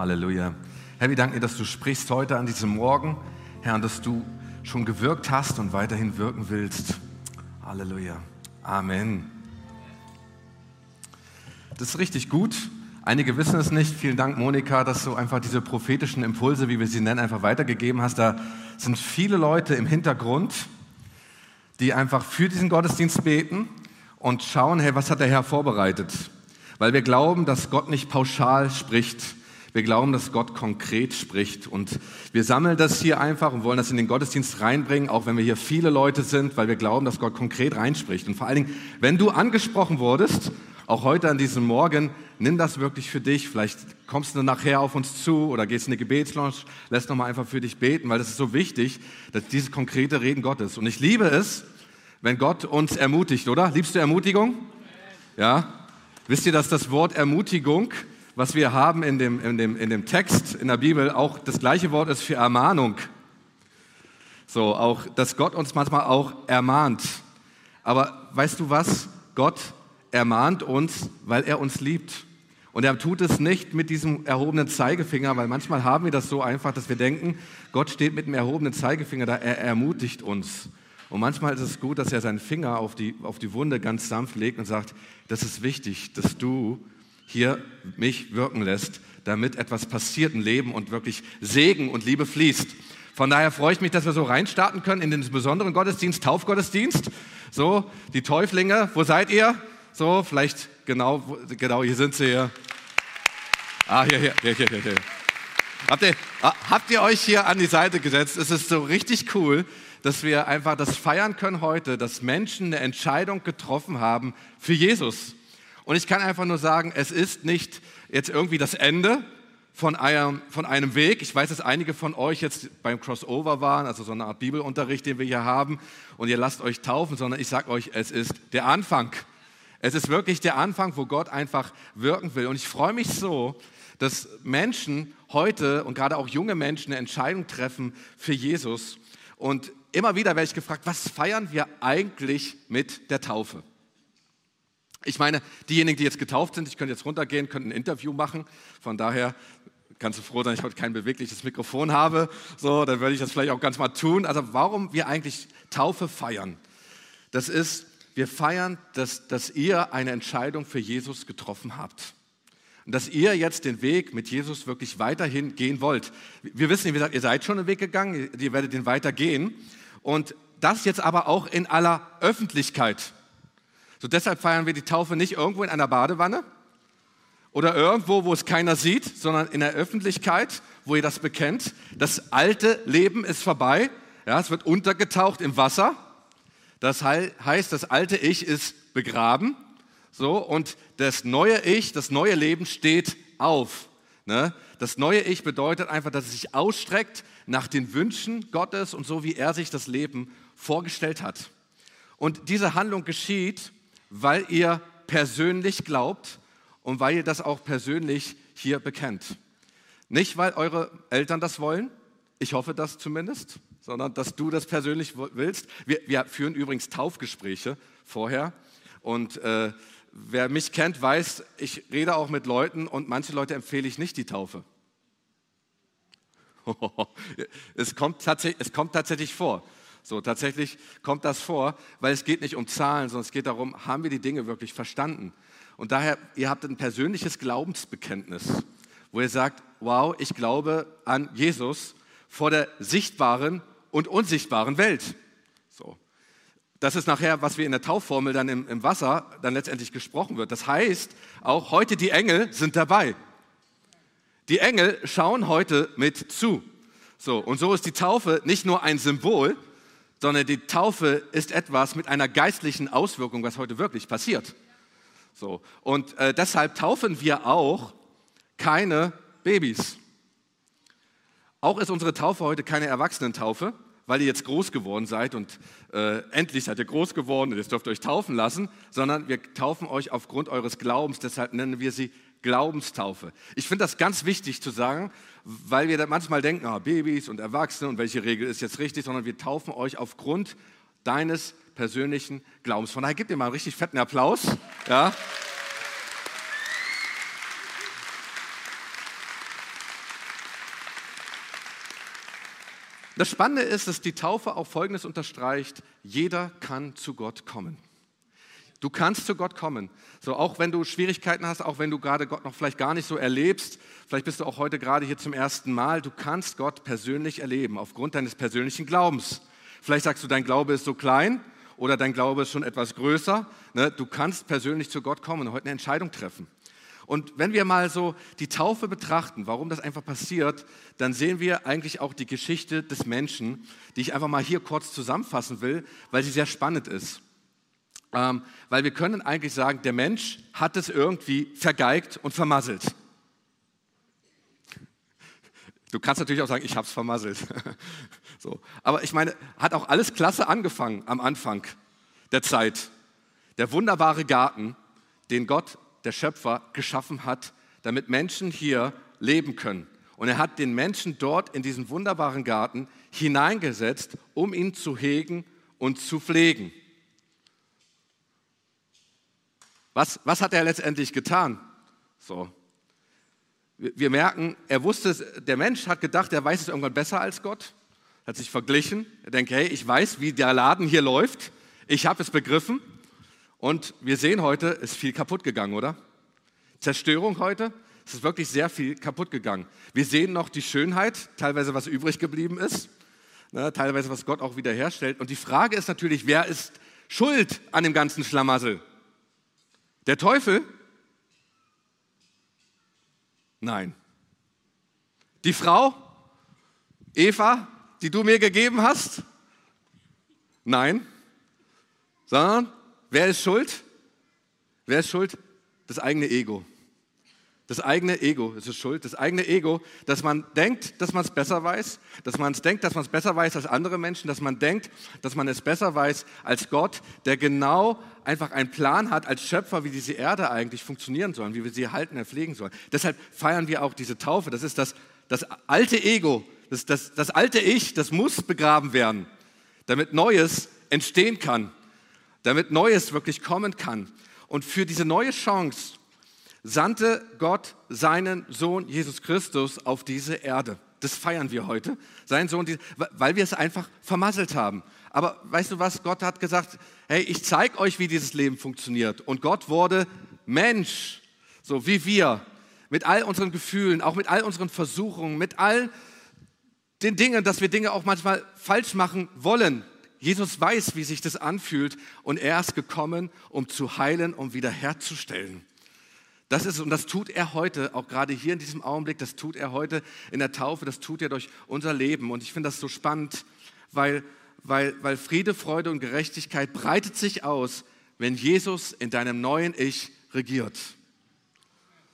Halleluja. Herr, wir danken dir, dass du sprichst heute an diesem Morgen, Herr, und dass du schon gewirkt hast und weiterhin wirken willst. Halleluja. Amen. Das ist richtig gut. Einige wissen es nicht. Vielen Dank, Monika, dass du einfach diese prophetischen Impulse, wie wir sie nennen, einfach weitergegeben hast. Da sind viele Leute im Hintergrund, die einfach für diesen Gottesdienst beten und schauen, hey, was hat der Herr vorbereitet? Weil wir glauben, dass Gott nicht pauschal spricht. Wir glauben, dass Gott konkret spricht. Und wir sammeln das hier einfach und wollen das in den Gottesdienst reinbringen, auch wenn wir hier viele Leute sind, weil wir glauben, dass Gott konkret reinspricht. Und vor allen Dingen, wenn du angesprochen wurdest, auch heute an diesem Morgen, nimm das wirklich für dich. Vielleicht kommst du nachher auf uns zu oder gehst in eine Gebetslaunch, lässt nochmal einfach für dich beten, weil das ist so wichtig, dass dieses konkrete Reden Gottes. Und ich liebe es, wenn Gott uns ermutigt, oder? Liebst du Ermutigung? Ja? Wisst ihr, dass das Wort Ermutigung, was wir haben in dem, in dem, in dem Text in der Bibel, auch das gleiche Wort ist für Ermahnung. So, auch, dass Gott uns manchmal auch ermahnt. Aber weißt du was? Gott ermahnt uns, weil er uns liebt. Und er tut es nicht mit diesem erhobenen Zeigefinger, weil manchmal haben wir das so einfach, dass wir denken, Gott steht mit dem erhobenen Zeigefinger da, er ermutigt uns. Und manchmal ist es gut, dass er seinen Finger auf die, auf die Wunde ganz sanft legt und sagt, das ist wichtig, dass du hier mich wirken lässt, damit etwas passiert im Leben und wirklich Segen und Liebe fließt. Von daher freue ich mich, dass wir so reinstarten können in den besonderen Gottesdienst, Taufgottesdienst. So, die Täuflinge, wo seid ihr? So, vielleicht genau, genau, hier sind sie hier. Ah, hier, hier, hier, hier, hier. Habt ihr, ah, habt ihr euch hier an die Seite gesetzt? Es ist so richtig cool, dass wir einfach das feiern können heute, dass Menschen eine Entscheidung getroffen haben für Jesus. Und ich kann einfach nur sagen, es ist nicht jetzt irgendwie das Ende von einem, von einem Weg. Ich weiß, dass einige von euch jetzt beim Crossover waren, also so eine Art Bibelunterricht, den wir hier haben, und ihr lasst euch taufen, sondern ich sage euch, es ist der Anfang. Es ist wirklich der Anfang, wo Gott einfach wirken will. Und ich freue mich so, dass Menschen heute und gerade auch junge Menschen eine Entscheidung treffen für Jesus. Und immer wieder werde ich gefragt, was feiern wir eigentlich mit der Taufe? Ich meine, diejenigen, die jetzt getauft sind, ich könnte jetzt runtergehen, könnte ein Interview machen. Von daher kannst du froh sein, ich heute kein bewegliches Mikrofon habe. So, dann würde ich das vielleicht auch ganz mal tun. Also warum wir eigentlich Taufe feiern? Das ist, wir feiern, dass, dass ihr eine Entscheidung für Jesus getroffen habt. Und dass ihr jetzt den Weg mit Jesus wirklich weiterhin gehen wollt. Wir wissen, wie gesagt, ihr seid schon den Weg gegangen, ihr werdet den weitergehen. Und das jetzt aber auch in aller Öffentlichkeit. So deshalb feiern wir die Taufe nicht irgendwo in einer Badewanne oder irgendwo, wo es keiner sieht, sondern in der Öffentlichkeit, wo ihr das bekennt. Das alte Leben ist vorbei. Ja, es wird untergetaucht im Wasser. Das heißt, das alte Ich ist begraben. So, und das neue Ich, das neue Leben steht auf. Ne? Das neue Ich bedeutet einfach, dass es sich ausstreckt nach den Wünschen Gottes und so, wie er sich das Leben vorgestellt hat. Und diese Handlung geschieht, weil ihr persönlich glaubt und weil ihr das auch persönlich hier bekennt. Nicht, weil eure Eltern das wollen, ich hoffe das zumindest, sondern dass du das persönlich willst. Wir, wir führen übrigens Taufgespräche vorher und äh, wer mich kennt, weiß, ich rede auch mit Leuten und manche Leute empfehle ich nicht die Taufe. es, kommt es kommt tatsächlich vor. So, tatsächlich kommt das vor, weil es geht nicht um Zahlen, sondern es geht darum, haben wir die Dinge wirklich verstanden? Und daher, ihr habt ein persönliches Glaubensbekenntnis, wo ihr sagt, wow, ich glaube an Jesus vor der sichtbaren und unsichtbaren Welt. So. Das ist nachher, was wir in der Taufformel dann im, im Wasser dann letztendlich gesprochen wird. Das heißt, auch heute die Engel sind dabei. Die Engel schauen heute mit zu. So, und so ist die Taufe nicht nur ein Symbol, sondern die Taufe ist etwas mit einer geistlichen Auswirkung, was heute wirklich passiert. So, und äh, deshalb taufen wir auch keine Babys. Auch ist unsere Taufe heute keine Erwachsenentaufe, weil ihr jetzt groß geworden seid und äh, endlich seid ihr groß geworden und jetzt dürft ihr euch taufen lassen, sondern wir taufen euch aufgrund eures Glaubens, deshalb nennen wir sie Glaubenstaufe. Ich finde das ganz wichtig zu sagen, weil wir dann manchmal denken, oh, Babys und Erwachsene und welche Regel ist jetzt richtig, sondern wir taufen euch aufgrund deines persönlichen Glaubens. Von daher gebt ihr mal einen richtig fetten Applaus. Ja. Das Spannende ist, dass die Taufe auch Folgendes unterstreicht, jeder kann zu Gott kommen. Du kannst zu Gott kommen. So, auch wenn du Schwierigkeiten hast, auch wenn du gerade Gott noch vielleicht gar nicht so erlebst, vielleicht bist du auch heute gerade hier zum ersten Mal, du kannst Gott persönlich erleben, aufgrund deines persönlichen Glaubens. Vielleicht sagst du, dein Glaube ist so klein oder dein Glaube ist schon etwas größer. Ne? Du kannst persönlich zu Gott kommen und heute eine Entscheidung treffen. Und wenn wir mal so die Taufe betrachten, warum das einfach passiert, dann sehen wir eigentlich auch die Geschichte des Menschen, die ich einfach mal hier kurz zusammenfassen will, weil sie sehr spannend ist. Ähm, weil wir können eigentlich sagen, der Mensch hat es irgendwie vergeigt und vermasselt. Du kannst natürlich auch sagen, ich habe es vermasselt. so. Aber ich meine, hat auch alles klasse angefangen am Anfang der Zeit. Der wunderbare Garten, den Gott, der Schöpfer, geschaffen hat, damit Menschen hier leben können. Und er hat den Menschen dort in diesen wunderbaren Garten hineingesetzt, um ihn zu hegen und zu pflegen. Was, was hat er letztendlich getan? So. Wir, merken, er wusste, der Mensch hat gedacht, er weiß es irgendwann besser als Gott, hat sich verglichen. Er denkt, hey, ich weiß, wie der Laden hier läuft. Ich habe es begriffen. Und wir sehen heute, ist viel kaputt gegangen, oder? Zerstörung heute, es ist wirklich sehr viel kaputt gegangen. Wir sehen noch die Schönheit, teilweise was übrig geblieben ist, ne, teilweise was Gott auch wiederherstellt. Und die Frage ist natürlich, wer ist schuld an dem ganzen Schlamassel? Der Teufel? Nein. Die Frau, Eva, die du mir gegeben hast? Nein. Sondern, wer ist schuld? Wer ist schuld? Das eigene Ego. Das eigene Ego ist es schuld. Das eigene Ego, dass man denkt, dass man es besser weiß, dass man es denkt, dass man es besser weiß als andere Menschen, dass man denkt, dass man es besser weiß als Gott, der genau einfach einen Plan hat als Schöpfer, wie diese Erde eigentlich funktionieren soll, wie wir sie halten und pflegen sollen. Deshalb feiern wir auch diese Taufe. Das ist das, das alte Ego, das, das, das alte Ich, das muss begraben werden, damit Neues entstehen kann, damit Neues wirklich kommen kann. Und für diese neue Chance, sandte Gott seinen Sohn Jesus Christus auf diese Erde. Das feiern wir heute. Sein Sohn, weil wir es einfach vermasselt haben. Aber weißt du was? Gott hat gesagt, hey, ich zeige euch, wie dieses Leben funktioniert. Und Gott wurde Mensch, so wie wir, mit all unseren Gefühlen, auch mit all unseren Versuchungen, mit all den Dingen, dass wir Dinge auch manchmal falsch machen wollen. Jesus weiß, wie sich das anfühlt und er ist gekommen, um zu heilen, um wiederherzustellen. Das ist, und das tut er heute, auch gerade hier in diesem Augenblick, das tut er heute in der Taufe, das tut er durch unser Leben. Und ich finde das so spannend, weil, weil, weil Friede, Freude und Gerechtigkeit breitet sich aus, wenn Jesus in deinem neuen Ich regiert.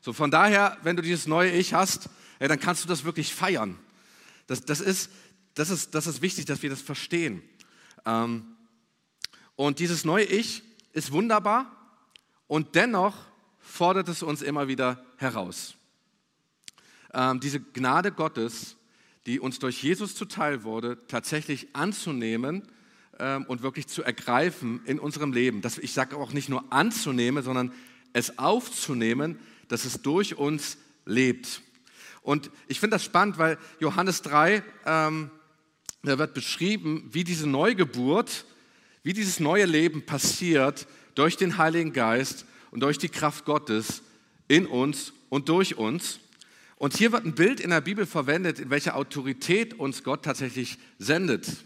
So von daher, wenn du dieses neue Ich hast, ja, dann kannst du das wirklich feiern. Das, das, ist, das, ist, das ist wichtig, dass wir das verstehen. Ähm, und dieses neue Ich ist wunderbar und dennoch fordert es uns immer wieder heraus. Ähm, diese Gnade Gottes, die uns durch Jesus zuteil wurde, tatsächlich anzunehmen ähm, und wirklich zu ergreifen in unserem Leben. Das, ich sage auch nicht nur anzunehmen, sondern es aufzunehmen, dass es durch uns lebt. Und ich finde das spannend, weil Johannes 3, ähm, da wird beschrieben, wie diese Neugeburt, wie dieses neue Leben passiert durch den Heiligen Geist und durch die Kraft Gottes in uns und durch uns. Und hier wird ein Bild in der Bibel verwendet, in welcher Autorität uns Gott tatsächlich sendet.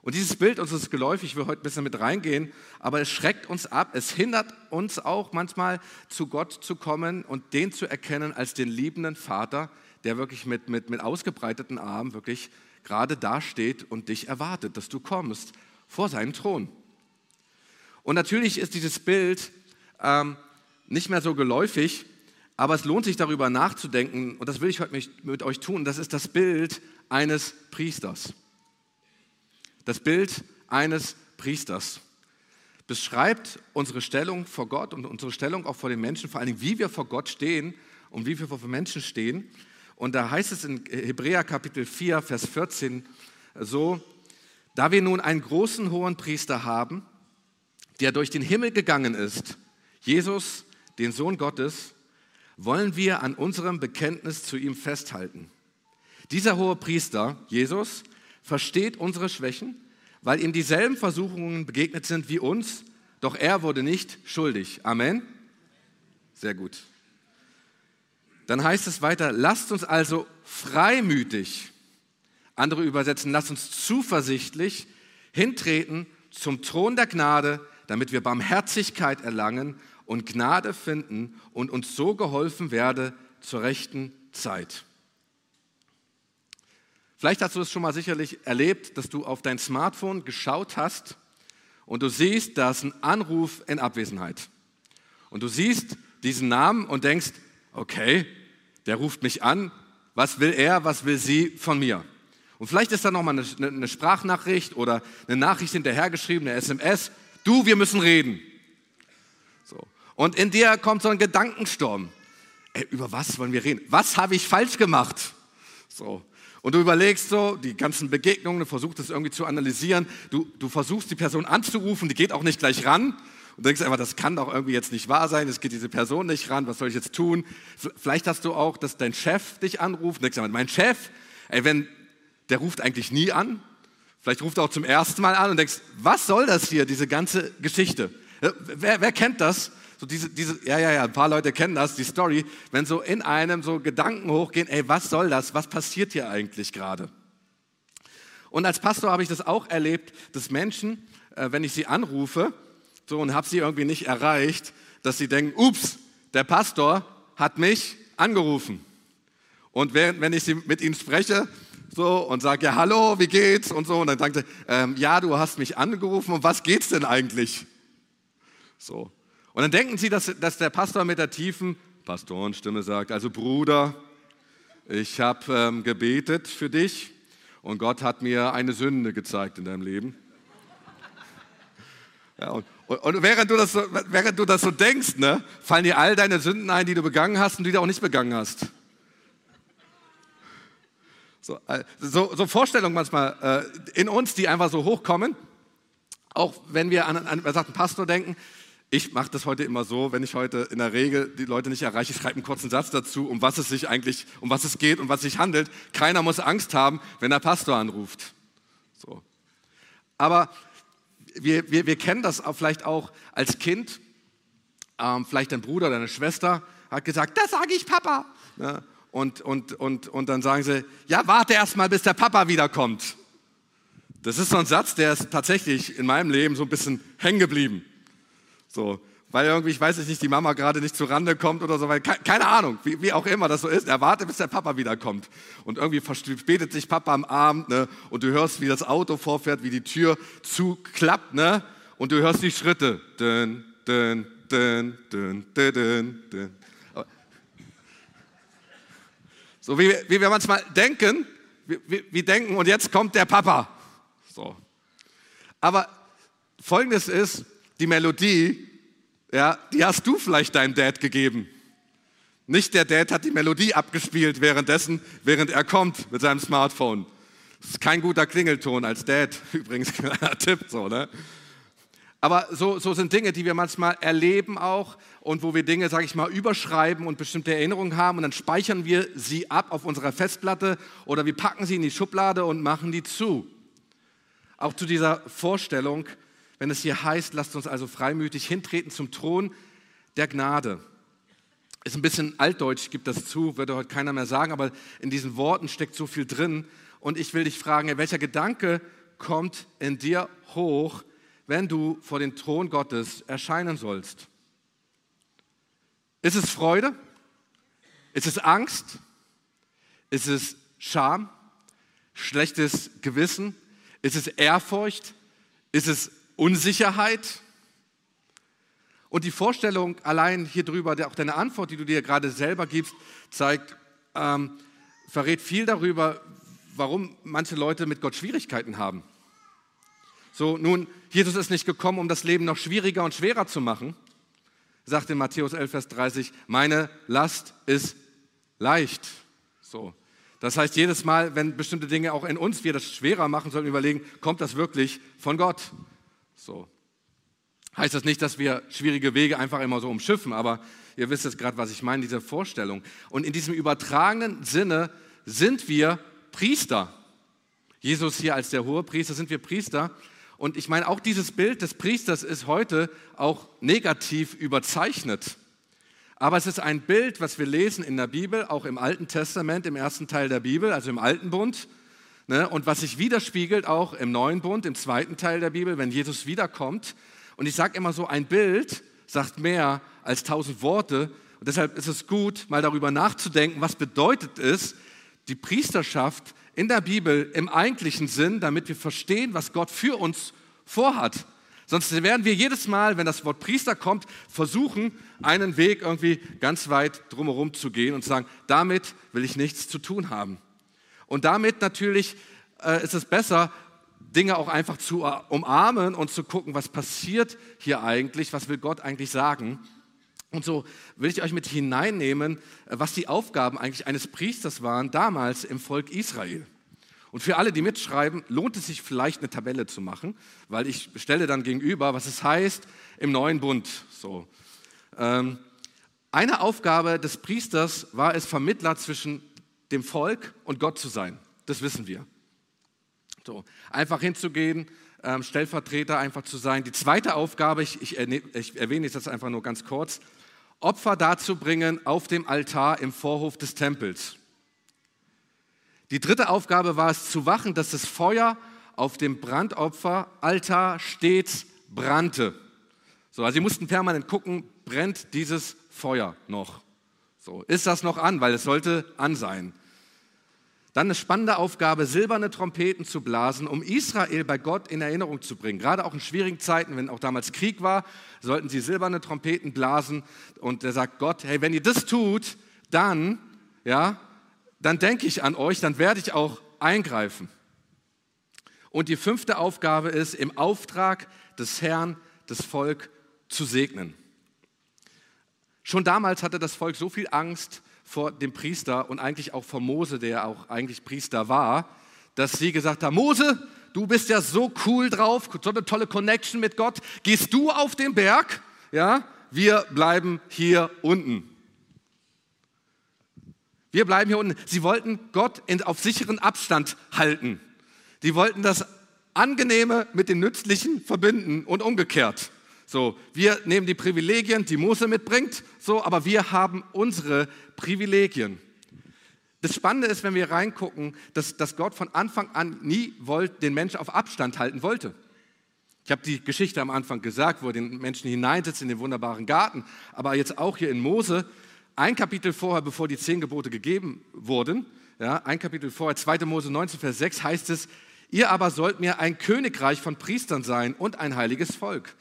Und dieses Bild uns ist geläufig, ich will heute ein bisschen mit reingehen, aber es schreckt uns ab, es hindert uns auch manchmal zu Gott zu kommen und den zu erkennen als den liebenden Vater, der wirklich mit, mit, mit ausgebreiteten Armen wirklich gerade dasteht und dich erwartet, dass du kommst vor seinen Thron. Und natürlich ist dieses Bild ähm, nicht mehr so geläufig, aber es lohnt sich darüber nachzudenken und das will ich heute mit euch tun. Das ist das Bild eines Priesters. Das Bild eines Priesters beschreibt unsere Stellung vor Gott und unsere Stellung auch vor den Menschen, vor allem wie wir vor Gott stehen und wie wir vor Menschen stehen. Und da heißt es in Hebräer Kapitel 4, Vers 14 so, da wir nun einen großen hohen Priester haben, der durch den Himmel gegangen ist, Jesus, den Sohn Gottes, wollen wir an unserem Bekenntnis zu ihm festhalten. Dieser hohe Priester, Jesus, versteht unsere Schwächen, weil ihm dieselben Versuchungen begegnet sind wie uns, doch er wurde nicht schuldig. Amen. Sehr gut. Dann heißt es weiter, lasst uns also freimütig, andere übersetzen, lasst uns zuversichtlich hintreten zum Thron der Gnade, damit wir Barmherzigkeit erlangen und Gnade finden und uns so geholfen werde zur rechten Zeit. Vielleicht hast du es schon mal sicherlich erlebt, dass du auf dein Smartphone geschaut hast und du siehst, da ist ein Anruf in Abwesenheit. Und du siehst diesen Namen und denkst, okay, der ruft mich an, was will er, was will sie von mir? Und vielleicht ist da nochmal eine, eine Sprachnachricht oder eine Nachricht hinterhergeschrieben, eine SMS, du, wir müssen reden. Und in dir kommt so ein Gedankensturm. Ey, über was wollen wir reden? Was habe ich falsch gemacht? So. Und du überlegst so, die ganzen Begegnungen, du versuchst es irgendwie zu analysieren, du, du versuchst die Person anzurufen, die geht auch nicht gleich ran und denkst einfach, das kann doch irgendwie jetzt nicht wahr sein, es geht diese Person nicht ran, was soll ich jetzt tun? Vielleicht hast du auch, dass dein Chef dich anruft und denkst, mein Chef, ey, wenn, der ruft eigentlich nie an, vielleicht ruft er auch zum ersten Mal an und denkst, was soll das hier, diese ganze Geschichte? Wer, wer kennt das? So diese, diese, ja, ja, ja, ein paar Leute kennen das, die Story, wenn so in einem so Gedanken hochgehen, ey, was soll das? Was passiert hier eigentlich gerade? Und als Pastor habe ich das auch erlebt, dass Menschen, äh, wenn ich sie anrufe, so und habe sie irgendwie nicht erreicht, dass sie denken, ups, der Pastor hat mich angerufen. Und während, wenn ich sie, mit ihnen spreche, so und sage, ja, hallo, wie geht's? Und so, und dann sagt er, ähm, ja, du hast mich angerufen, und was geht's denn eigentlich? So. Und dann denken sie, dass, dass der Pastor mit der tiefen Pastorenstimme sagt, also Bruder, ich habe ähm, gebetet für dich und Gott hat mir eine Sünde gezeigt in deinem Leben. Ja, und, und, und während, du das so, während du das so denkst, ne, fallen dir all deine Sünden ein, die du begangen hast und die du auch nicht begangen hast. So, äh, so, so Vorstellungen manchmal äh, in uns, die einfach so hochkommen, auch wenn wir an, an, an einen Pastor denken, ich mache das heute immer so, wenn ich heute in der Regel die Leute nicht erreiche, ich schreibe einen kurzen Satz dazu, um was es sich eigentlich, um was es geht und was sich handelt. Keiner muss Angst haben, wenn der Pastor anruft. So. Aber wir, wir, wir kennen das vielleicht auch als Kind. Ähm, vielleicht dein Bruder oder deine Schwester hat gesagt, das sage ich Papa. Ja, und, und, und, und dann sagen sie, ja, warte erst mal, bis der Papa wiederkommt. Das ist so ein Satz, der ist tatsächlich in meinem Leben so ein bisschen hängen geblieben. So, weil irgendwie, ich weiß nicht, die Mama gerade nicht zu Rande kommt oder so, weil keine Ahnung, wie, wie auch immer das so ist. Er wartet, bis der Papa wiederkommt. Und irgendwie verspätet sich Papa am Abend, ne? Und du hörst, wie das Auto vorfährt, wie die Tür zuklappt, ne? Und du hörst die Schritte. Dün, dün, dün, dün, dün, dün. So wie, wie wir manchmal denken, wie, wie denken, und jetzt kommt der Papa. So. Aber folgendes ist, die Melodie, ja, die hast du vielleicht deinem Dad gegeben. Nicht der Dad hat die Melodie abgespielt währenddessen, während er kommt mit seinem Smartphone. Das ist kein guter Klingelton als Dad, übrigens, kleiner Tipp, so, ne? Aber so, so sind Dinge, die wir manchmal erleben auch und wo wir Dinge, sage ich mal, überschreiben und bestimmte Erinnerungen haben und dann speichern wir sie ab auf unserer Festplatte oder wir packen sie in die Schublade und machen die zu. Auch zu dieser Vorstellung, wenn es hier heißt, lasst uns also freimütig hintreten zum Thron der Gnade. Ist ein bisschen altdeutsch, gibt das zu, würde heute keiner mehr sagen, aber in diesen Worten steckt so viel drin. Und ich will dich fragen, welcher Gedanke kommt in dir hoch, wenn du vor den Thron Gottes erscheinen sollst? Ist es Freude? Ist es Angst? Ist es Scham? Schlechtes Gewissen? Ist es Ehrfurcht? Ist es Unsicherheit. Und die Vorstellung allein hier drüber, auch deine Antwort, die du dir gerade selber gibst, zeigt, ähm, verrät viel darüber, warum manche Leute mit Gott Schwierigkeiten haben. So, nun, Jesus ist nicht gekommen, um das Leben noch schwieriger und schwerer zu machen, sagt in Matthäus 11, Vers 30, meine Last ist leicht. So. Das heißt, jedes Mal, wenn bestimmte Dinge auch in uns wir das schwerer machen, sollten wir überlegen, kommt das wirklich von Gott? So. Heißt das nicht, dass wir schwierige Wege einfach immer so umschiffen, aber ihr wisst jetzt gerade, was ich meine, diese Vorstellung. Und in diesem übertragenen Sinne sind wir Priester. Jesus hier als der hohe Priester, sind wir Priester. Und ich meine, auch dieses Bild des Priesters ist heute auch negativ überzeichnet. Aber es ist ein Bild, was wir lesen in der Bibel, auch im Alten Testament, im ersten Teil der Bibel, also im Alten Bund. Ne, und was sich widerspiegelt auch im Neuen Bund, im zweiten Teil der Bibel, wenn Jesus wiederkommt. Und ich sage immer so, ein Bild sagt mehr als tausend Worte. Und deshalb ist es gut, mal darüber nachzudenken, was bedeutet es, die Priesterschaft in der Bibel im eigentlichen Sinn, damit wir verstehen, was Gott für uns vorhat. Sonst werden wir jedes Mal, wenn das Wort Priester kommt, versuchen, einen Weg irgendwie ganz weit drumherum zu gehen und sagen, damit will ich nichts zu tun haben. Und damit natürlich äh, ist es besser, Dinge auch einfach zu umarmen und zu gucken, was passiert hier eigentlich, was will Gott eigentlich sagen. Und so will ich euch mit hineinnehmen, äh, was die Aufgaben eigentlich eines Priesters waren damals im Volk Israel. Und für alle, die mitschreiben, lohnt es sich vielleicht eine Tabelle zu machen, weil ich stelle dann gegenüber, was es heißt im neuen Bund. So. Ähm, eine Aufgabe des Priesters war es, Vermittler zwischen dem Volk und Gott zu sein. Das wissen wir. So, einfach hinzugehen, ähm, Stellvertreter einfach zu sein. Die zweite Aufgabe, ich, ich, ich erwähne jetzt das einfach nur ganz kurz, Opfer darzubringen auf dem Altar im Vorhof des Tempels. Die dritte Aufgabe war es zu wachen, dass das Feuer auf dem Brandopferaltar stets brannte. So, also sie mussten permanent gucken, brennt dieses Feuer noch? So, ist das noch an? Weil es sollte an sein. Dann eine spannende Aufgabe, silberne Trompeten zu blasen, um Israel bei Gott in Erinnerung zu bringen. Gerade auch in schwierigen Zeiten, wenn auch damals Krieg war, sollten sie silberne Trompeten blasen. Und er sagt Gott, hey, wenn ihr das tut, dann, ja, dann denke ich an euch, dann werde ich auch eingreifen. Und die fünfte Aufgabe ist, im Auftrag des Herrn das Volk zu segnen. Schon damals hatte das Volk so viel Angst vor dem Priester und eigentlich auch vor Mose, der auch eigentlich Priester war, dass sie gesagt haben, Mose, du bist ja so cool drauf, so eine tolle Connection mit Gott, gehst du auf den Berg, ja, wir bleiben hier unten. Wir bleiben hier unten. Sie wollten Gott in, auf sicheren Abstand halten. Die wollten das Angenehme mit dem Nützlichen verbinden und umgekehrt. So, wir nehmen die Privilegien, die Mose mitbringt, so, aber wir haben unsere Privilegien. Das Spannende ist, wenn wir reingucken, dass, dass Gott von Anfang an nie wollt, den Menschen auf Abstand halten wollte. Ich habe die Geschichte am Anfang gesagt, wo er den Menschen hineinsetzt in den wunderbaren Garten, aber jetzt auch hier in Mose, ein Kapitel vorher, bevor die zehn Gebote gegeben wurden, ja, ein Kapitel vorher, 2. Mose 19, Vers 6 heißt es, ihr aber sollt mir ein Königreich von Priestern sein und ein heiliges Volk.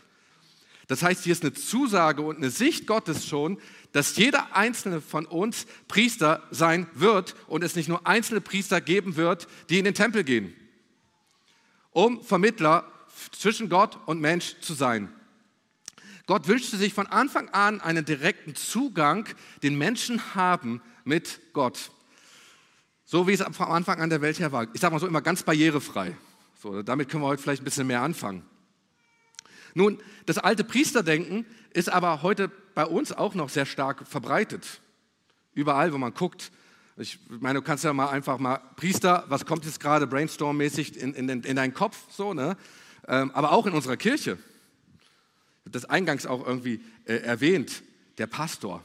Das heißt, hier ist eine Zusage und eine Sicht Gottes schon, dass jeder einzelne von uns Priester sein wird und es nicht nur einzelne Priester geben wird, die in den Tempel gehen, um Vermittler zwischen Gott und Mensch zu sein. Gott wünschte sich von Anfang an einen direkten Zugang, den Menschen haben mit Gott. So wie es vom Anfang an der Welt her war. Ich sage mal so immer ganz barrierefrei. So, damit können wir heute vielleicht ein bisschen mehr anfangen. Nun, das alte Priesterdenken ist aber heute bei uns auch noch sehr stark verbreitet. Überall, wo man guckt. Ich meine, du kannst ja mal einfach mal, Priester, was kommt jetzt gerade brainstorm-mäßig in, in, in deinen Kopf, so, ne? Ähm, aber auch in unserer Kirche habe das eingangs auch irgendwie äh, erwähnt, der Pastor.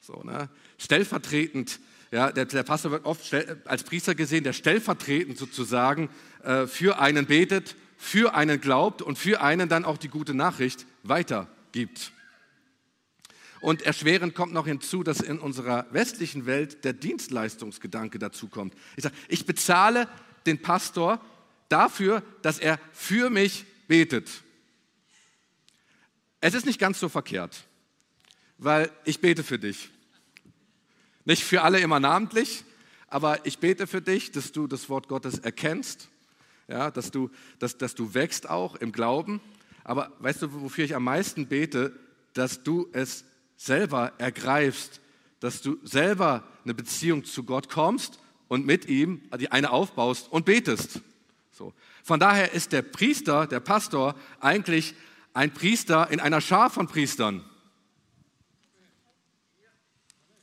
So, ne? Stellvertretend, ja, der, der Pastor wird oft als Priester gesehen, der stellvertretend sozusagen äh, für einen betet, für einen glaubt und für einen dann auch die gute Nachricht weitergibt. Und erschwerend kommt noch hinzu, dass in unserer westlichen Welt der Dienstleistungsgedanke dazu kommt. Ich sage, ich bezahle den Pastor dafür, dass er für mich betet. Es ist nicht ganz so verkehrt, weil ich bete für dich. Nicht für alle immer namentlich, aber ich bete für dich, dass du das Wort Gottes erkennst, ja, dass, du, dass, dass du wächst auch im Glauben. Aber weißt du, wofür ich am meisten bete? Dass du es selber ergreifst, dass du selber eine Beziehung zu Gott kommst und mit ihm die eine aufbaust und betest. So. Von daher ist der Priester, der Pastor eigentlich ein Priester in einer Schar von Priestern.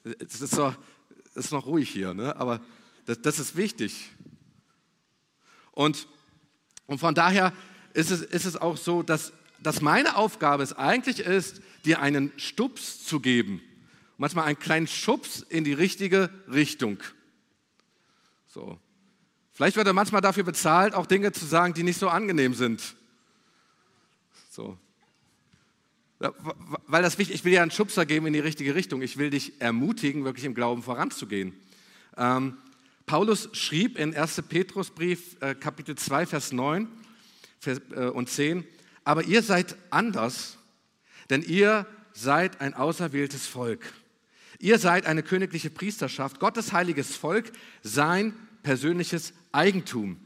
Es ist, noch, ist noch ruhig hier, ne? aber das, das ist wichtig. Und, und von daher ist es, ist es auch so, dass, dass meine Aufgabe es eigentlich ist, dir einen Stups zu geben. Manchmal einen kleinen Schubs in die richtige Richtung. So. Vielleicht wird er manchmal dafür bezahlt, auch Dinge zu sagen, die nicht so angenehm sind. So. Weil das wichtig, ich will dir einen Schubser geben in die richtige Richtung. Ich will dich ermutigen, wirklich im Glauben voranzugehen. Ähm, Paulus schrieb in 1. Petrusbrief, äh, Kapitel 2, Vers 9 Vers, äh, und 10, aber ihr seid anders, denn ihr seid ein auserwähltes Volk. Ihr seid eine königliche Priesterschaft, Gottes heiliges Volk, sein persönliches Eigentum.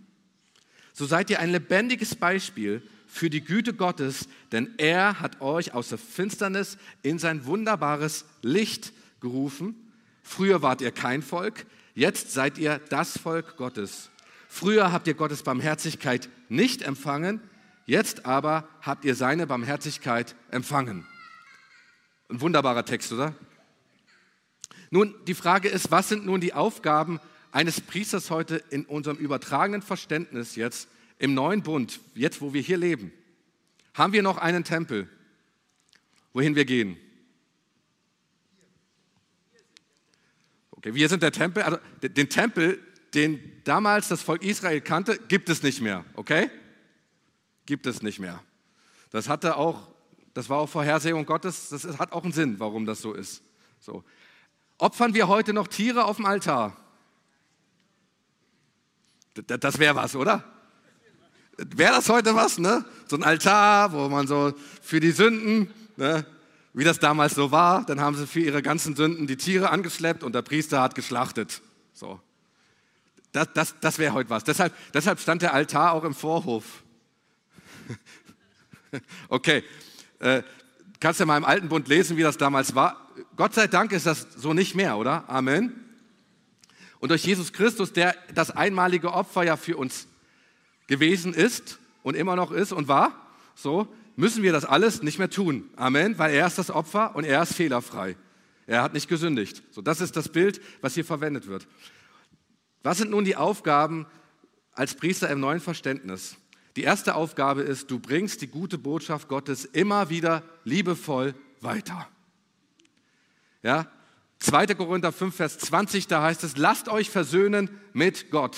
So seid ihr ein lebendiges Beispiel für die Güte Gottes, denn er hat euch aus der Finsternis in sein wunderbares Licht gerufen. Früher wart ihr kein Volk, jetzt seid ihr das Volk Gottes. Früher habt ihr Gottes Barmherzigkeit nicht empfangen, jetzt aber habt ihr seine Barmherzigkeit empfangen. Ein wunderbarer Text, oder? Nun, die Frage ist, was sind nun die Aufgaben eines Priesters heute in unserem übertragenen Verständnis jetzt im neuen Bund, jetzt wo wir hier leben, haben wir noch einen Tempel, wohin wir gehen. Okay, wir sind der Tempel, also den Tempel, den damals das Volk Israel kannte, gibt es nicht mehr, okay? Gibt es nicht mehr. Das hatte auch, das war auch Vorhersehung Gottes, das hat auch einen Sinn, warum das so ist. So. Opfern wir heute noch Tiere auf dem Altar? Das wäre was, oder? Wäre das heute was, ne? So ein Altar, wo man so für die Sünden, ne? Wie das damals so war, dann haben sie für ihre ganzen Sünden die Tiere angeschleppt und der Priester hat geschlachtet. So. Das, das, das wäre heute was. Deshalb, deshalb stand der Altar auch im Vorhof. okay, äh, kannst ja mal im Alten Bund lesen, wie das damals war. Gott sei Dank ist das so nicht mehr, oder? Amen. Und durch Jesus Christus, der das einmalige Opfer ja für uns gewesen ist und immer noch ist und war, so müssen wir das alles nicht mehr tun. Amen, weil er ist das Opfer und er ist fehlerfrei. Er hat nicht gesündigt. So, das ist das Bild, was hier verwendet wird. Was sind nun die Aufgaben als Priester im neuen Verständnis? Die erste Aufgabe ist, du bringst die gute Botschaft Gottes immer wieder liebevoll weiter. Ja? 2. Korinther 5, Vers 20, da heißt es, lasst euch versöhnen mit Gott.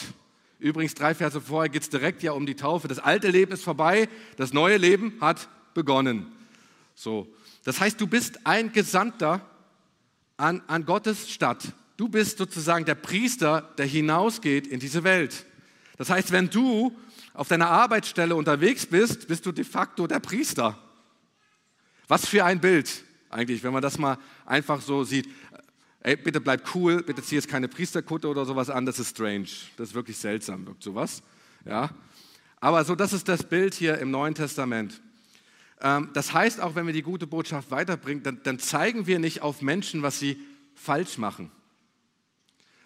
Übrigens, drei Verse vorher geht es direkt ja um die Taufe. Das alte Leben ist vorbei, das neue Leben hat begonnen. So. Das heißt, du bist ein Gesandter an, an Gottes Stadt. Du bist sozusagen der Priester, der hinausgeht in diese Welt. Das heißt, wenn du auf deiner Arbeitsstelle unterwegs bist, bist du de facto der Priester. Was für ein Bild eigentlich, wenn man das mal einfach so sieht ey, bitte bleib cool, bitte zieh jetzt keine Priesterkutte oder sowas an, das ist strange. Das ist wirklich seltsam, wirkt sowas. Ja? Aber so, das ist das Bild hier im Neuen Testament. Ähm, das heißt, auch wenn wir die gute Botschaft weiterbringen, dann, dann zeigen wir nicht auf Menschen, was sie falsch machen,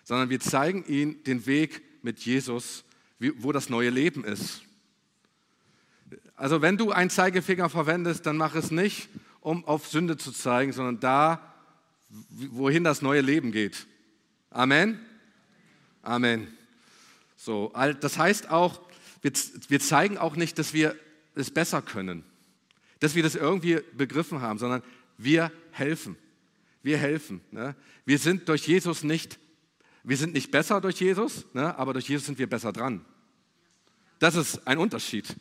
sondern wir zeigen ihnen den Weg mit Jesus, wie, wo das neue Leben ist. Also wenn du einen Zeigefinger verwendest, dann mach es nicht, um auf Sünde zu zeigen, sondern da, wohin das neue Leben geht. Amen? Amen. So, das heißt auch, wir, zeigen auch nicht, dass wir es besser können, dass wir das irgendwie begriffen haben, sondern wir helfen. Wir helfen. Ne? Wir sind durch Jesus nicht, wir sind nicht besser durch Jesus, ne? aber durch Jesus sind wir besser dran. Das ist ein Unterschied.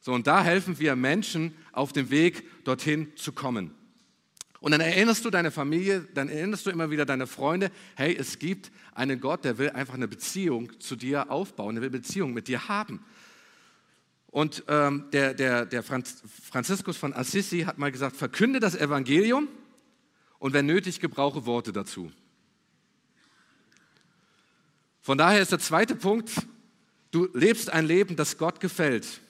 So, und da helfen wir Menschen auf dem Weg dorthin zu kommen. Und dann erinnerst du deine Familie, dann erinnerst du immer wieder deine Freunde, hey, es gibt einen Gott, der will einfach eine Beziehung zu dir aufbauen, der will Beziehung mit dir haben. Und ähm, der, der, der Franz, Franziskus von Assisi hat mal gesagt, verkünde das Evangelium und wenn nötig, gebrauche Worte dazu. Von daher ist der zweite Punkt, du lebst ein Leben, das Gott gefällt.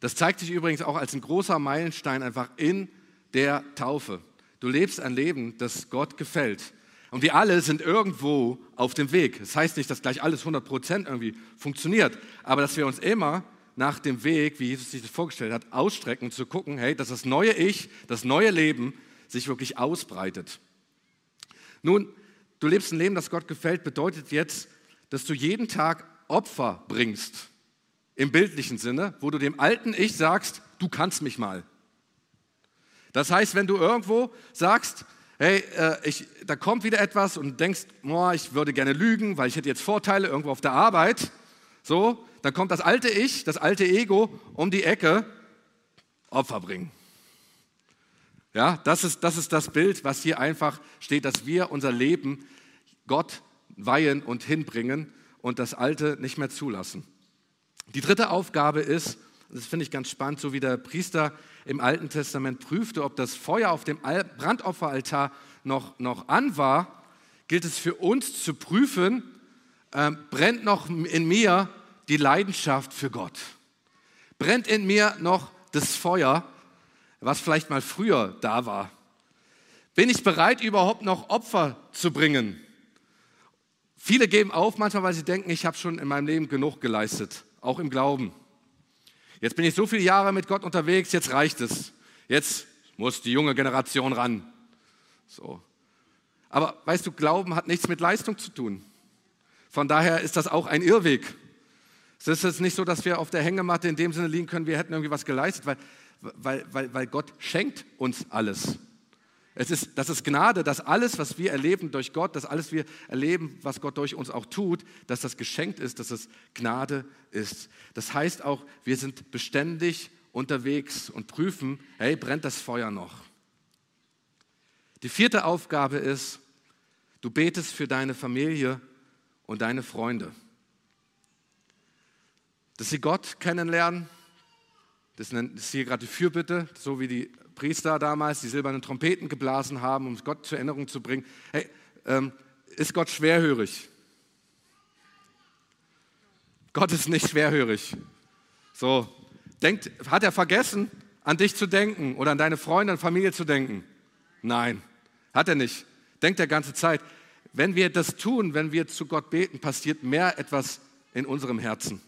Das zeigt sich übrigens auch als ein großer Meilenstein einfach in der Taufe. Du lebst ein Leben, das Gott gefällt. Und wir alle sind irgendwo auf dem Weg. Das heißt nicht, dass gleich alles 100% irgendwie funktioniert, aber dass wir uns immer nach dem Weg, wie Jesus sich das vorgestellt hat, ausstrecken zu gucken, hey, dass das neue Ich, das neue Leben sich wirklich ausbreitet. Nun, du lebst ein Leben, das Gott gefällt, bedeutet jetzt, dass du jeden Tag Opfer bringst, im bildlichen Sinne, wo du dem alten Ich sagst, du kannst mich mal. Das heißt, wenn du irgendwo sagst, hey, äh, ich, da kommt wieder etwas und denkst, oh, ich würde gerne lügen, weil ich hätte jetzt Vorteile irgendwo auf der Arbeit, so, dann kommt das alte Ich, das alte Ego um die Ecke, Opfer bringen. Ja, das ist, das ist das Bild, was hier einfach steht, dass wir unser Leben Gott weihen und hinbringen und das Alte nicht mehr zulassen. Die dritte Aufgabe ist, das finde ich ganz spannend, so wie der Priester im Alten Testament prüfte, ob das Feuer auf dem Brandopferaltar noch, noch an war, gilt es für uns zu prüfen, äh, brennt noch in mir die Leidenschaft für Gott? Brennt in mir noch das Feuer, was vielleicht mal früher da war? Bin ich bereit, überhaupt noch Opfer zu bringen? Viele geben auf manchmal, weil sie denken, ich habe schon in meinem Leben genug geleistet, auch im Glauben. Jetzt bin ich so viele Jahre mit Gott unterwegs, jetzt reicht es. Jetzt muss die junge Generation ran. So. Aber weißt du, Glauben hat nichts mit Leistung zu tun. Von daher ist das auch ein Irrweg. Es ist jetzt nicht so, dass wir auf der Hängematte in dem Sinne liegen können, wir hätten irgendwie was geleistet, weil, weil, weil, weil Gott schenkt uns alles. Es ist, das ist Gnade, dass alles, was wir erleben durch Gott, dass alles wir erleben, was Gott durch uns auch tut, dass das geschenkt ist, dass es Gnade ist. Das heißt auch, wir sind beständig unterwegs und prüfen, hey, brennt das Feuer noch? Die vierte Aufgabe ist, du betest für deine Familie und deine Freunde dass sie Gott kennenlernen. Das ist hier gerade die Fürbitte, so wie die Priester damals die silbernen Trompeten geblasen haben, um Gott zur Erinnerung zu bringen. Hey, ähm, ist Gott schwerhörig? Gott ist nicht schwerhörig. So, denkt, hat er vergessen, an dich zu denken oder an deine Freunde und Familie zu denken? Nein, hat er nicht. Denkt er ganze Zeit. Wenn wir das tun, wenn wir zu Gott beten, passiert mehr etwas in unserem Herzen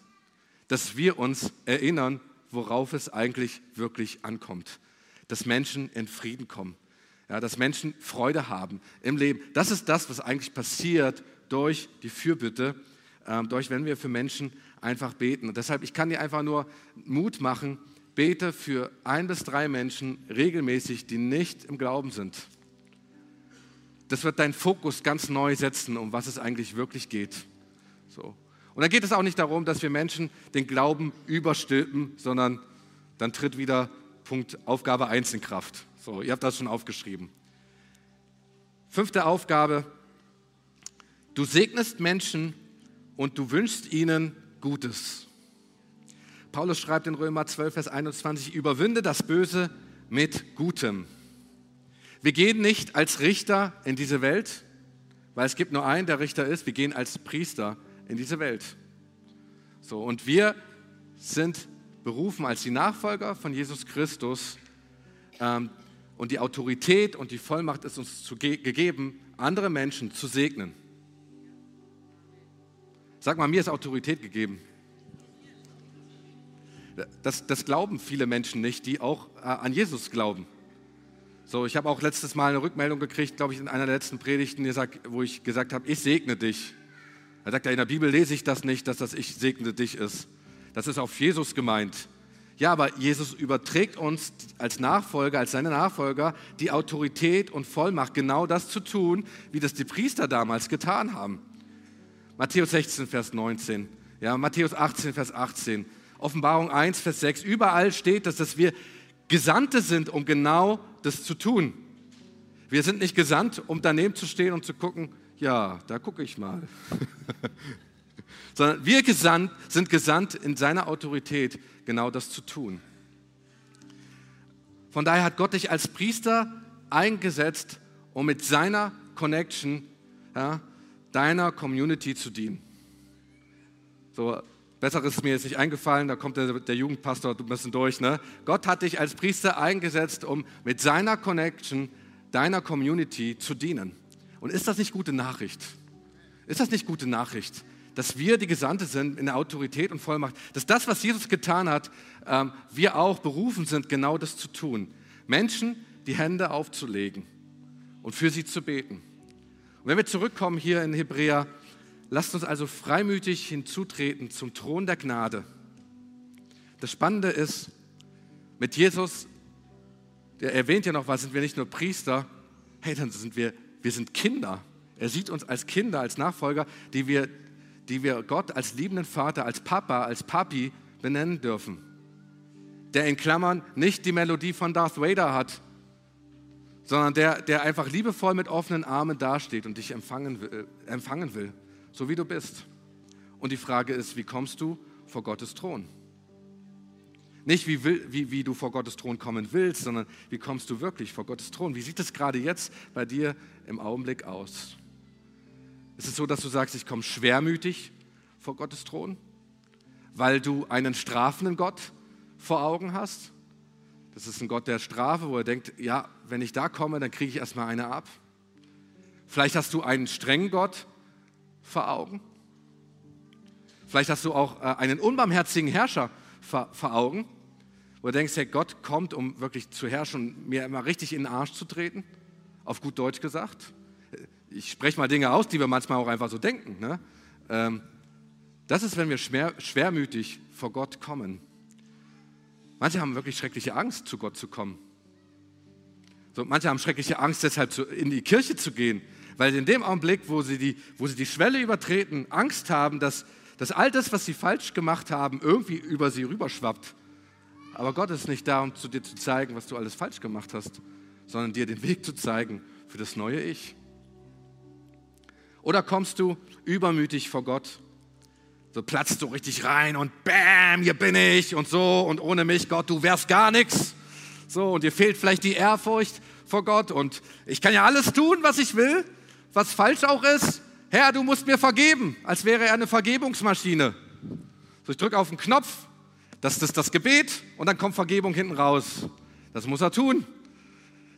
dass wir uns erinnern, worauf es eigentlich wirklich ankommt. Dass Menschen in Frieden kommen. Ja, dass Menschen Freude haben im Leben. Das ist das, was eigentlich passiert durch die Fürbitte, äh, durch wenn wir für Menschen einfach beten. Und deshalb, ich kann dir einfach nur Mut machen, bete für ein bis drei Menschen regelmäßig, die nicht im Glauben sind. Das wird deinen Fokus ganz neu setzen, um was es eigentlich wirklich geht. So. Und dann geht es auch nicht darum, dass wir Menschen den Glauben überstülpen, sondern dann tritt wieder Punkt Aufgabe 1 in Kraft. So, ihr habt das schon aufgeschrieben. Fünfte Aufgabe, du segnest Menschen und du wünschst ihnen Gutes. Paulus schreibt in Römer 12, Vers 21, überwinde das Böse mit Gutem. Wir gehen nicht als Richter in diese Welt, weil es gibt nur einen, der Richter ist. Wir gehen als Priester in diese Welt. So, und wir sind berufen als die Nachfolger von Jesus Christus ähm, und die Autorität und die Vollmacht ist uns zu ge gegeben, andere Menschen zu segnen. Sag mal, mir ist Autorität gegeben. Das, das glauben viele Menschen nicht, die auch äh, an Jesus glauben. So, ich habe auch letztes Mal eine Rückmeldung gekriegt, glaube ich, in einer der letzten Predigten, wo ich gesagt habe, ich segne dich. Er sagt ja, in der Bibel lese ich das nicht, dass das Ich segne dich ist. Das ist auf Jesus gemeint. Ja, aber Jesus überträgt uns als Nachfolger, als seine Nachfolger, die Autorität und Vollmacht, genau das zu tun, wie das die Priester damals getan haben. Matthäus 16, Vers 19. Ja, Matthäus 18, Vers 18. Offenbarung 1, Vers 6. Überall steht das, dass wir Gesandte sind, um genau das zu tun. Wir sind nicht gesandt, um daneben zu stehen und zu gucken, ja, da gucke ich mal. Sondern wir gesandt, sind gesandt in seiner Autorität, genau das zu tun. Von daher hat Gott dich als Priester eingesetzt, um mit seiner Connection ja, deiner Community zu dienen. So, Besseres ist mir jetzt nicht eingefallen, da kommt der, der Jugendpastor ein bisschen durch. Ne? Gott hat dich als Priester eingesetzt, um mit seiner Connection deiner Community zu dienen. Und ist das nicht gute Nachricht? Ist das nicht gute Nachricht? Dass wir die Gesandte sind in der Autorität und Vollmacht, dass das, was Jesus getan hat, ähm, wir auch berufen sind, genau das zu tun. Menschen die Hände aufzulegen und für sie zu beten. Und wenn wir zurückkommen hier in Hebräer Lasst uns also freimütig hinzutreten zum Thron der Gnade. Das Spannende ist, mit Jesus, der erwähnt ja noch, was sind wir nicht nur Priester, hey, dann sind wir, wir sind Kinder. Er sieht uns als Kinder, als Nachfolger, die wir, die wir Gott als liebenden Vater, als Papa, als Papi benennen dürfen. Der in Klammern nicht die Melodie von Darth Vader hat, sondern der, der einfach liebevoll mit offenen Armen dasteht und dich empfangen will, äh, empfangen will, so wie du bist. Und die Frage ist, wie kommst du vor Gottes Thron? Nicht, wie, will, wie, wie du vor Gottes Thron kommen willst, sondern wie kommst du wirklich vor Gottes Thron? Wie sieht es gerade jetzt bei dir im Augenblick aus? Ist es so, dass du sagst, ich komme schwermütig vor Gottes Thron, weil du einen strafenden Gott vor Augen hast? Das ist ein Gott der Strafe, wo er denkt, ja, wenn ich da komme, dann kriege ich erstmal eine ab. Vielleicht hast du einen strengen Gott vor Augen. Vielleicht hast du auch äh, einen unbarmherzigen Herrscher vor, Augen, wo du denkst, hey, Gott kommt, um wirklich zu herrschen, mir immer richtig in den Arsch zu treten, auf gut Deutsch gesagt. Ich spreche mal Dinge aus, die wir manchmal auch einfach so denken. Ne? Ähm, das ist, wenn wir schwer, schwermütig vor Gott kommen. Manche haben wirklich schreckliche Angst, zu Gott zu kommen. So, manche haben schreckliche Angst, deshalb zu, in die Kirche zu gehen, weil in dem Augenblick, wo sie die, wo sie die Schwelle übertreten, Angst haben, dass dass all das, was sie falsch gemacht haben, irgendwie über sie rüberschwappt. Aber Gott ist nicht da, um zu dir zu zeigen, was du alles falsch gemacht hast, sondern dir den Weg zu zeigen für das neue Ich. Oder kommst du übermütig vor Gott, so platzt du richtig rein und bam, hier bin ich und so und ohne mich, Gott, du wärst gar nichts. So, und dir fehlt vielleicht die Ehrfurcht vor Gott und ich kann ja alles tun, was ich will, was falsch auch ist, Herr, du musst mir vergeben, als wäre er eine Vergebungsmaschine. So, ich drücke auf den Knopf, das ist das Gebet und dann kommt Vergebung hinten raus. Das muss er tun.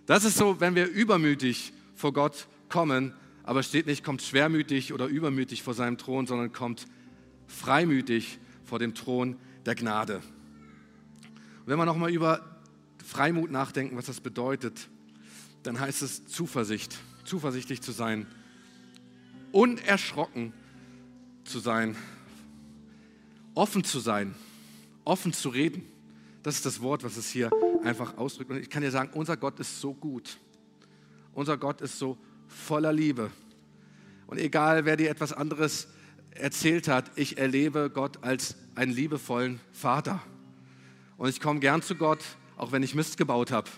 Das ist so, wenn wir übermütig vor Gott kommen, aber steht nicht, kommt schwermütig oder übermütig vor seinem Thron, sondern kommt freimütig vor dem Thron der Gnade. Und wenn wir nochmal über Freimut nachdenken, was das bedeutet, dann heißt es Zuversicht, zuversichtlich zu sein unerschrocken zu sein, offen zu sein, offen zu reden. Das ist das Wort, was es hier einfach ausdrückt. Und ich kann dir sagen, unser Gott ist so gut. Unser Gott ist so voller Liebe. Und egal, wer dir etwas anderes erzählt hat, ich erlebe Gott als einen liebevollen Vater. Und ich komme gern zu Gott, auch wenn ich Mist gebaut habe,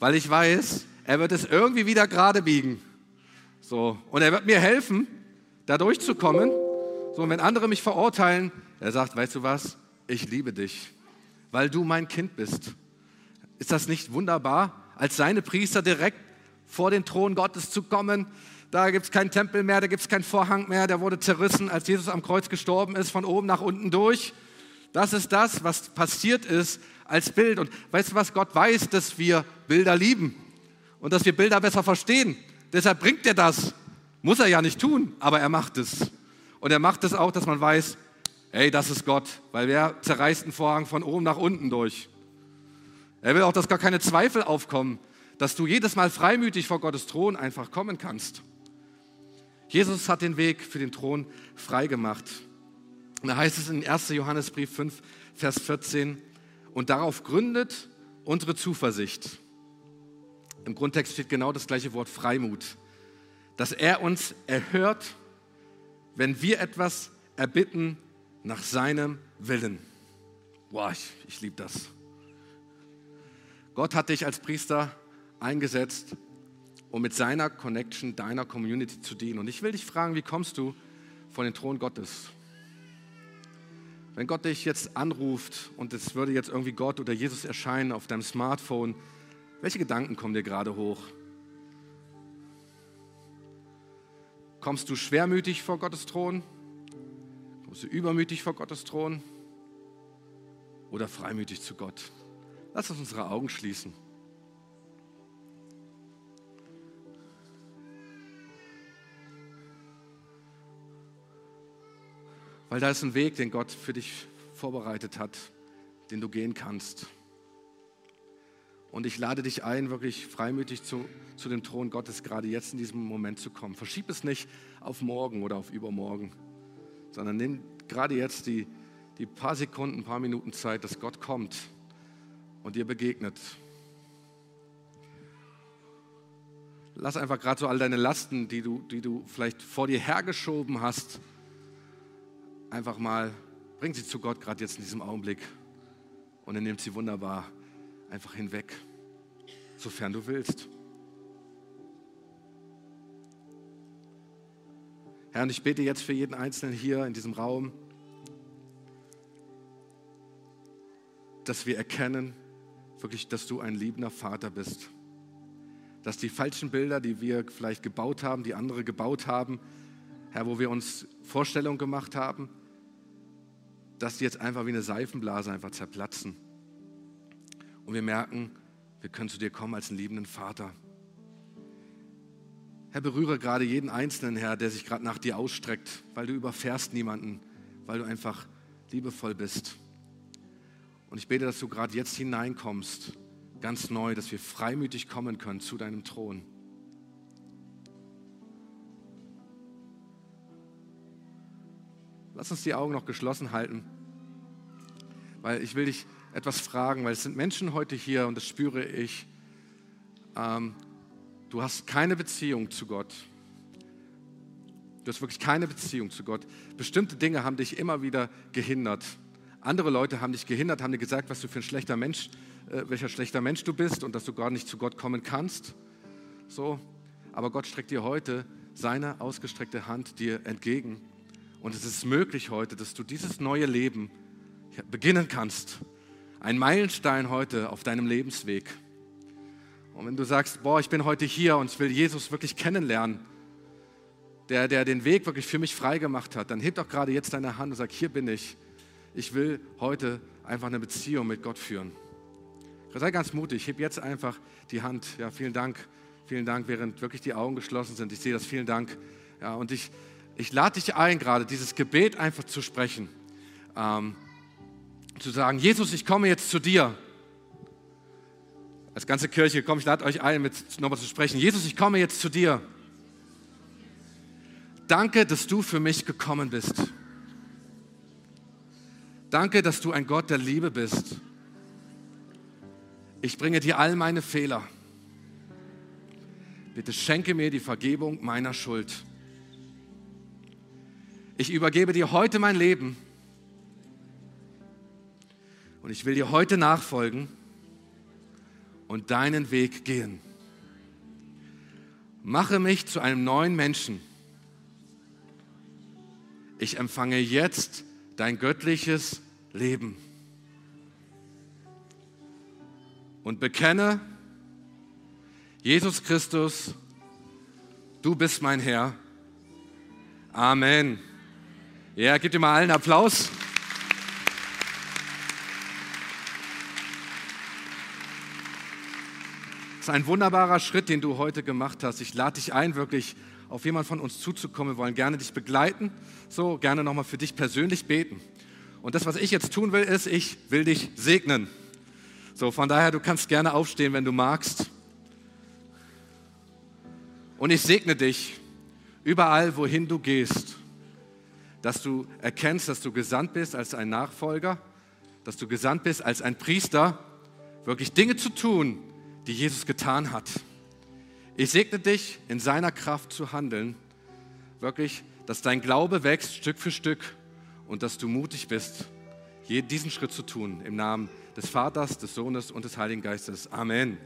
weil ich weiß, er wird es irgendwie wieder gerade biegen. So, und er wird mir helfen, da durchzukommen. So, und wenn andere mich verurteilen, er sagt, weißt du was? Ich liebe dich, weil du mein Kind bist. Ist das nicht wunderbar, als seine Priester direkt vor den Thron Gottes zu kommen? Da gibt es keinen Tempel mehr, da gibt es keinen Vorhang mehr, der wurde zerrissen, als Jesus am Kreuz gestorben ist, von oben nach unten durch. Das ist das, was passiert ist als Bild. Und weißt du was? Gott weiß, dass wir Bilder lieben und dass wir Bilder besser verstehen. Deshalb bringt er das. Muss er ja nicht tun, aber er macht es. Und er macht es auch, dass man weiß, hey, das ist Gott, weil wer zerreißt einen Vorhang von oben nach unten durch. Er will auch, dass gar keine Zweifel aufkommen, dass du jedes Mal freimütig vor Gottes Thron einfach kommen kannst. Jesus hat den Weg für den Thron freigemacht. Da heißt es in 1. Johannesbrief 5, Vers 14, und darauf gründet unsere Zuversicht. Im Grundtext steht genau das gleiche Wort Freimut. Dass er uns erhört, wenn wir etwas erbitten nach seinem Willen. Boah, ich, ich liebe das. Gott hat dich als Priester eingesetzt, um mit seiner Connection deiner Community zu dienen. Und ich will dich fragen, wie kommst du vor den Thron Gottes? Wenn Gott dich jetzt anruft und es würde jetzt irgendwie Gott oder Jesus erscheinen auf deinem Smartphone, welche Gedanken kommen dir gerade hoch? Kommst du schwermütig vor Gottes Thron? Kommst du übermütig vor Gottes Thron? Oder freimütig zu Gott? Lass uns unsere Augen schließen. Weil da ist ein Weg, den Gott für dich vorbereitet hat, den du gehen kannst. Und ich lade dich ein, wirklich freimütig zu, zu dem Thron Gottes gerade jetzt in diesem Moment zu kommen. Verschieb es nicht auf morgen oder auf übermorgen, sondern nimm gerade jetzt die, die paar Sekunden, paar Minuten Zeit, dass Gott kommt und dir begegnet. Lass einfach gerade so all deine Lasten, die du, die du vielleicht vor dir hergeschoben hast, einfach mal, bring sie zu Gott gerade jetzt in diesem Augenblick und er nimmt sie wunderbar einfach hinweg, sofern du willst. Herr, und ich bete jetzt für jeden Einzelnen hier in diesem Raum, dass wir erkennen, wirklich, dass du ein liebender Vater bist. Dass die falschen Bilder, die wir vielleicht gebaut haben, die andere gebaut haben, Herr, wo wir uns Vorstellungen gemacht haben, dass die jetzt einfach wie eine Seifenblase einfach zerplatzen. Und wir merken, wir können zu dir kommen als einen liebenden Vater. Herr, berühre gerade jeden Einzelnen, Herr, der sich gerade nach dir ausstreckt, weil du überfährst niemanden, weil du einfach liebevoll bist. Und ich bete, dass du gerade jetzt hineinkommst, ganz neu, dass wir freimütig kommen können zu deinem Thron. Lass uns die Augen noch geschlossen halten, weil ich will dich etwas fragen, weil es sind Menschen heute hier und das spüre ich. Ähm, du hast keine Beziehung zu Gott. Du hast wirklich keine Beziehung zu Gott. Bestimmte Dinge haben dich immer wieder gehindert. Andere Leute haben dich gehindert, haben dir gesagt, was du für ein schlechter Mensch, äh, welcher schlechter Mensch du bist und dass du gar nicht zu Gott kommen kannst. So, aber Gott streckt dir heute seine ausgestreckte Hand dir entgegen. Und es ist möglich heute, dass du dieses neue Leben beginnen kannst. Ein Meilenstein heute auf deinem Lebensweg. Und wenn du sagst, boah, ich bin heute hier und ich will Jesus wirklich kennenlernen, der, der den Weg wirklich für mich freigemacht hat, dann heb doch gerade jetzt deine Hand und sag, hier bin ich ich will heute einfach eine Beziehung mit Gott führen. Sei ganz mutig, heb jetzt einfach die Hand. Ja, vielen Dank, vielen Dank, während wirklich die Augen geschlossen sind. Ich sehe das, vielen Dank. Ja, und ich, ich lade dich ein, gerade dieses Gebet einfach zu sprechen. Ähm, zu sagen, Jesus, ich komme jetzt zu dir. Als ganze Kirche, komm, ich lade euch ein, mit nochmal zu sprechen. Jesus, ich komme jetzt zu dir. Danke, dass du für mich gekommen bist. Danke, dass du ein Gott der Liebe bist. Ich bringe dir all meine Fehler. Bitte schenke mir die Vergebung meiner Schuld. Ich übergebe dir heute mein Leben und ich will dir heute nachfolgen und deinen Weg gehen. Mache mich zu einem neuen Menschen. Ich empfange jetzt dein göttliches Leben. Und bekenne, Jesus Christus, du bist mein Herr. Amen. Ja, gib dir mal allen Applaus. Das ist ein wunderbarer Schritt, den du heute gemacht hast. Ich lade dich ein, wirklich auf jemand von uns zuzukommen. Wir wollen gerne dich begleiten, so gerne nochmal für dich persönlich beten. Und das, was ich jetzt tun will, ist, ich will dich segnen. So, von daher, du kannst gerne aufstehen, wenn du magst. Und ich segne dich überall, wohin du gehst, dass du erkennst, dass du gesandt bist als ein Nachfolger, dass du gesandt bist als ein Priester, wirklich Dinge zu tun, die Jesus getan hat. Ich segne dich, in seiner Kraft zu handeln, wirklich, dass dein Glaube wächst Stück für Stück und dass du mutig bist, diesen Schritt zu tun. Im Namen des Vaters, des Sohnes und des Heiligen Geistes. Amen.